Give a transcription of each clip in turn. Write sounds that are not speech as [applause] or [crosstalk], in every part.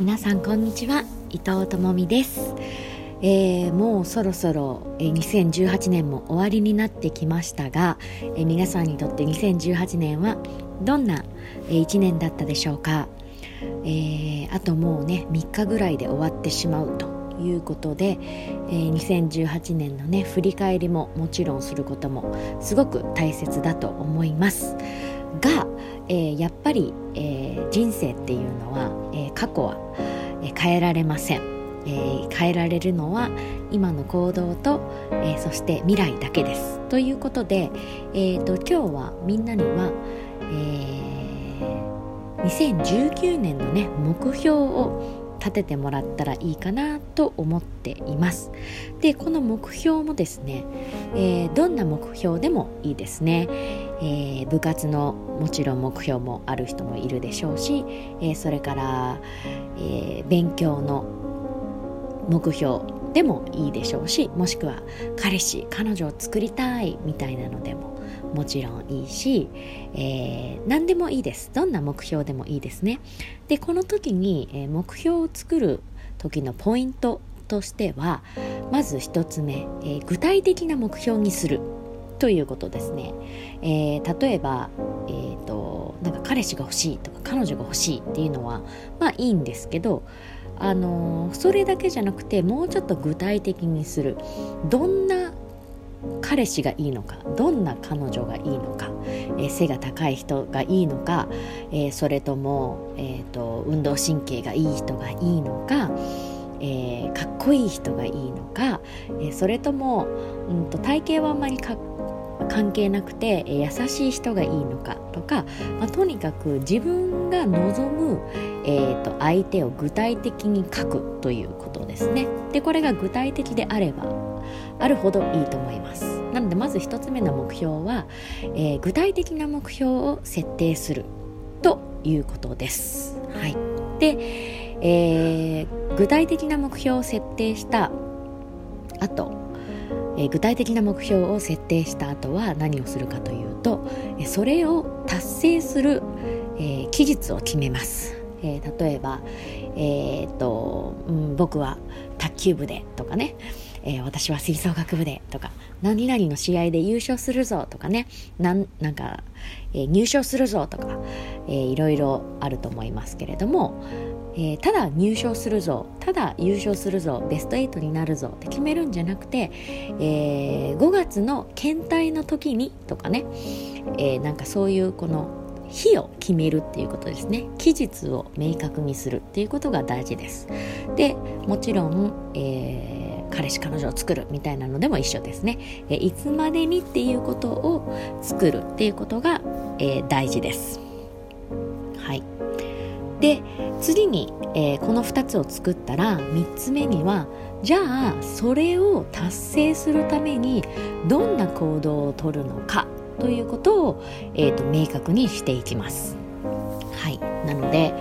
皆さんこんにちは。伊藤智美です、えー、もうそろそろ、えー、2018年も終わりになってきましたが、えー、皆さんにとって2018年はどんな、えー、1年だったでしょうか、えー、あともうね3日ぐらいで終わってしまうということで、えー、2018年のね振り返りももちろんすることもすごく大切だと思います。が、えー、やっぱり、えー、人生っていうのは、えー、過去は、変えられません、えー、変えられるのは今の行動と、えー、そして未来だけです。ということで、えーと、今日はみんなには、えー、2019年のね目標を立ててもらったらいいかなと思っています。でこの目標もですね、えー、どんな目標でもいいですね、えー、部活のもちろん目標もある人もいるでしょうし、えー、それから、え勉強の目標でもいいでしょうしもしくは彼氏彼女を作りたいみたいなのでももちろんいいし、えー、何でもいいです。どんな目標でもいいですね。でこの時に、えー、目標を作る時のポイントとしてはまず1つ目、えー、具体的な目標にする。ということですね、えー、例えば、えーと、なんか彼氏が欲しいとか彼女が欲しいっていうのはまあいいんですけどあのー、それだけじゃなくてもうちょっと具体的にする。どんな彼氏がいいのかどんな彼女がいいのか、えー、背が高い人がいいのか、えー、それとも、えーと、運動神経がいい人がいいのか、えー、かっこいい人がいいのか、えそれとも、うんと、体型はあんまりかっ関係なくて、優しい人がいいのかとか、まあ、とにかく自分が望む、えーと相手を具体的に書くということですね。でこれが具体的であればあるほどいいと思います。なのでまず1つ目の目標は、えー、具体的な目標を設定するということです。はい。で、えー、具体的な目標を設定した後え、具体的な目標を設定した後は何をするかというと、それを達成する、え、期日を決めます、え、例えば、えーとうん、僕は卓球部でとかね、えー、私は吹奏楽部でとか何々の試合で優勝するぞとかねなんなんか、えー、入賞するぞとか、えー、いろいろあると思いますけれども、えー、ただ入賞するぞただ優勝するぞベスト8になるぞって決めるんじゃなくて、えー、5月の検体の時にとかね、えー、なんかそういうこの日を決めるっていうことですね。期日を明確にするっていうことが大事です。でもちろん、えー彼氏彼女を作るみたいなのでも一緒ですね、えいつまでにっていうことを作るっていうことが、え、大事です。で次に、えー、この2つを作ったら3つ目にはじゃあそれを達成するためにどんな行動をとるのかということを、えーと、明確にしていきます。はい。なので、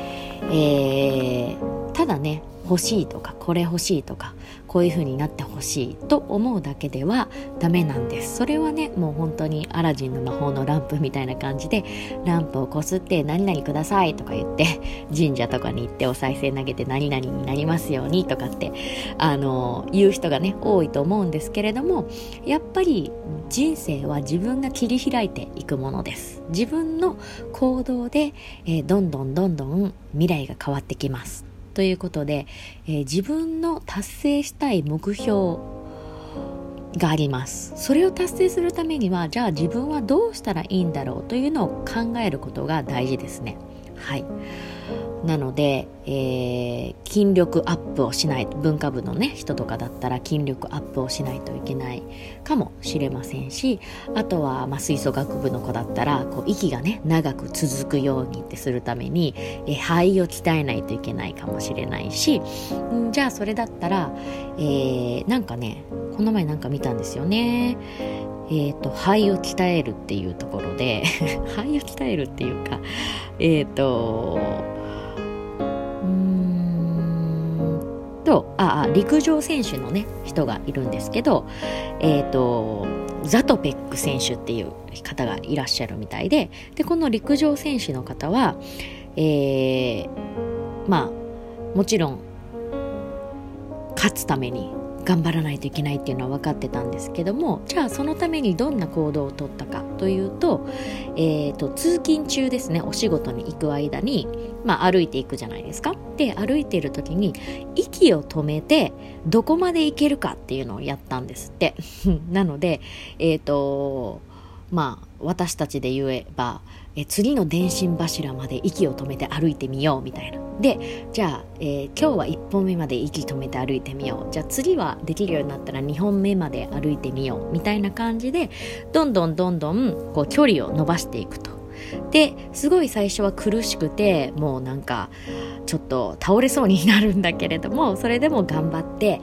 えー、ただね欲しいとかこれ欲しいとかこういう風になってほしいと思うだけではダメなんです。それはねもう本当にアラジンの魔法のランプみたいな感じでランプをこすって何々くださいとか言って神社とかに行ってお賽銭投げて何々になりますようにとかってあの言う人がね多いと思うんですけれどもやっぱり人生は自分が切り開いていくものです。自分の行動で、えー、どんどんどんどん未来が変わってきます。ということで、えー、自分の達成したい目標があります。それを達成するためにはじゃあ自分はどうしたらいいんだろうというのを考えることが大事ですね。はい。なので、えー、筋力アップをしない文化部のね人とかだったら筋力アップをしないといけないかもしれませんしあとは、まあ、吹奏楽部の子だったらこう息がね長く続くようにってするために、えー、肺を鍛えないといけないかもしれないしんじゃあそれだったら、えー、なんかねこの前なんか見たんですよね。えーと、肺を鍛えるっていうところで [laughs] 肺を鍛えるっていうかえっ、ー、ととあ陸上選手のね人がいるんですけどえっ、ー、とザトペック選手っていう方がいらっしゃるみたいででこの陸上選手の方は、えー、まあもちろん勝つために頑張らないといけないっていうのは分かってたんですけどもじゃあそのためにどんな行動をとったかというと,、えーと、通勤中ですねお仕事に行く間に、まあ、歩いていくじゃないですか。で歩いている時に息を止めてどこまで行けるかっていうのをやったんですって。[laughs] なのでえっ、ー、とまあ私たちで言えばえ次の電信柱まで息を止めて歩いてみようみたいな。でじゃあ、えー、今日は1本目まで息止めて歩いてみよう。じゃあ次はできるようになったら2本目まで歩いてみようみたいな感じでどんどんどんどんこう距離を伸ばしていくと。ですごい最初は苦しくてもうなんかちょっと倒れそうになるんだけれどもそれでも頑張って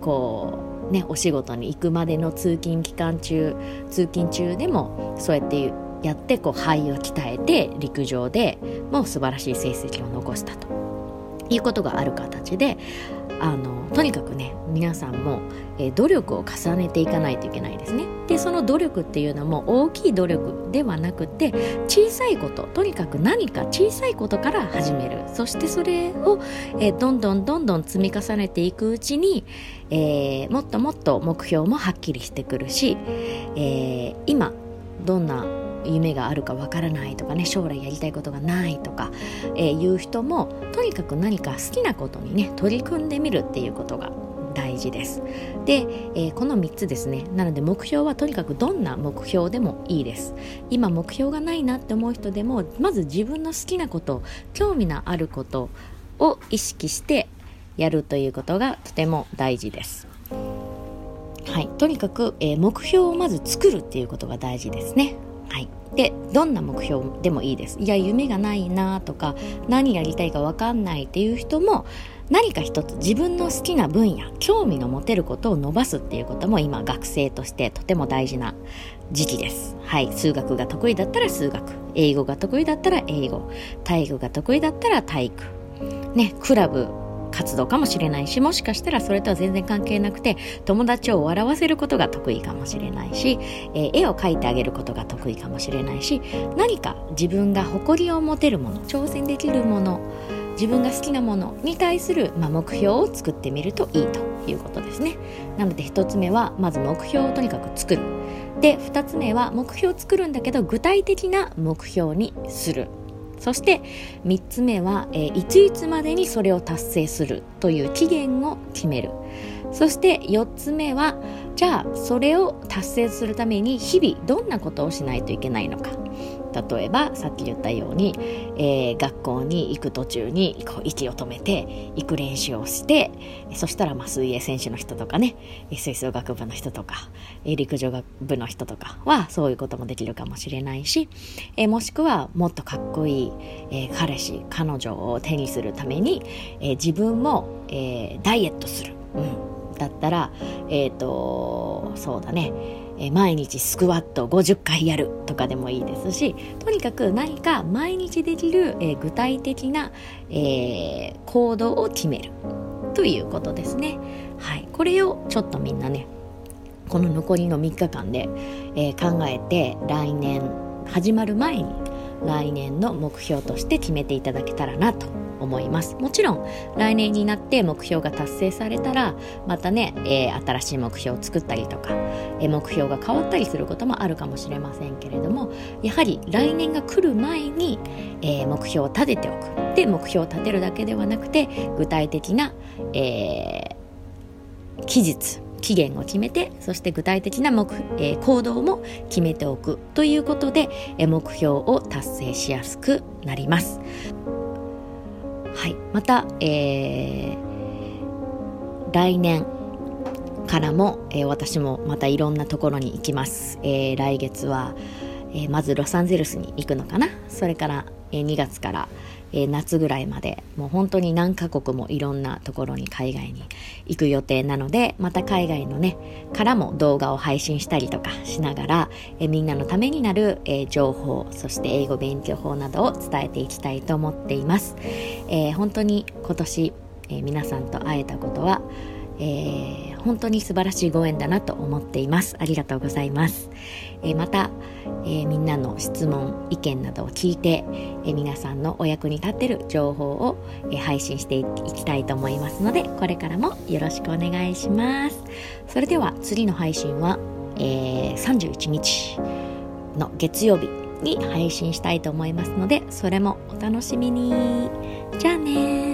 こうねお仕事に行くまでの通勤期間中通勤中でもそうやってやってこう肺を鍛えて陸上でもう素晴らしい成績を残したということがある形であのとにかくね皆さんも、えー、努力を重ねていかないといけないですね。でその努力っていうのも大きい努力ではなくて小さいこととにかく何か小さいことから始める。そしてそれを、えー、どんどんどんどん積み重ねていくうちに、えー、もっともっと目標もはっきりしてくるし、え今どんな夢があるかわからないとかね将来やりたいことがないとか、えー、いう人もとにかく何か好きなことにね取り組んでみるっていうことが大事です。で、えー、この3つですね。なので目標はとにかくどんな目標でもいいです。今目標がないなって思う人でも、まず自分の好きなこと、興味のあることを意識してやるということがとても大事です。はい、とにかく、えー、目標をまず作るっていうことが大事ですね。はい、でどんな目標でもいいです。いや夢がないなとか何やりたいか分かんないっていう人も何か一つ自分の好きな分野興味の持てることを伸ばすっていうことも今学生としてとても大事な時期です。はい。数学が得意だったら数学。英語が得意だったら英語。体育が得意だったら体育。ねクラブ活動かもしれないしもしかしたらそれとは全然関係なくて友達を笑わせることが得意かもしれないし、えー、絵を描いてあげることが得意かもしれないし何か自分が誇りを持てるもの挑戦できるもの自分が好きなものに対する、まあ、目標を作ってみるといいということですね。なので1つ目はまず目標をとにかく作る。で2つ目は目標を作るんだけど具体的な目標にする。そして3つ目は、えー、いついつまでにそれを達成するという期限を決める。そして4つ目はじゃあそれを達成するために日々どんなことをしないといけないのか。例えばさっき言ったように、えー、学校に行く途中にこう息を止めて行く練習をしてそしたらまあ水泳選手の人とかね吹奏楽部の人とか陸上部の人とかはそういうこともできるかもしれないし、えー、もしくはもっとかっこいい、えー、彼氏彼女を手にするために、え自分も、えダイエットする、うん、だったらえっ、とそうだね。え毎日スクワット50回やるとかでもいいですしとにかく何か毎日できる、え具体的な、えー、行動を決めるということですね。はい、これをちょっとみんなねこの残りの3日間で、えー、考えて来年始まる前に来年の目標として決めていただけたらなと思いますもちろん来年になって目標が達成されたらまたね、えー、新しい目標を作ったりとか、えー、目標が変わったりすることもあるかもしれませんけれどもやはり来年が来る前に、えー、目標を立てておくで目標を立てるだけではなくて具体的な、え期日期限を決めてそして具体的な目、えー、行動も決めておくということで、えー、目標を達成しやすくなります。はい、また、えー、来年からも、えー、私もまたいろんなところに行きます。えー、来月は、え、まずロサンゼルスに行くのかな？それから、え、2月から、え、夏ぐらいまでもう本当に何カ国もいろんなところに海外に行く予定なのでまた海外のねからも動画を配信したりとかしながら、え、みんなのためになる、え、情報そして英語勉強法などを伝えていきたいと思っています、えー、本当に今年、え、皆さんと会えたことは、えー、本当に素晴らしいご縁だなと思っています。ありがとうございます、えー、また、え、みんなの質問意見などを聞いて、え、皆さんのお役に立てる情報を、え配信していきたいと思いますのでこれからもよろしくお願いします。それでは次の配信は、え31日の月曜日に配信したいと思いますのでそれもお楽しみに。じゃあね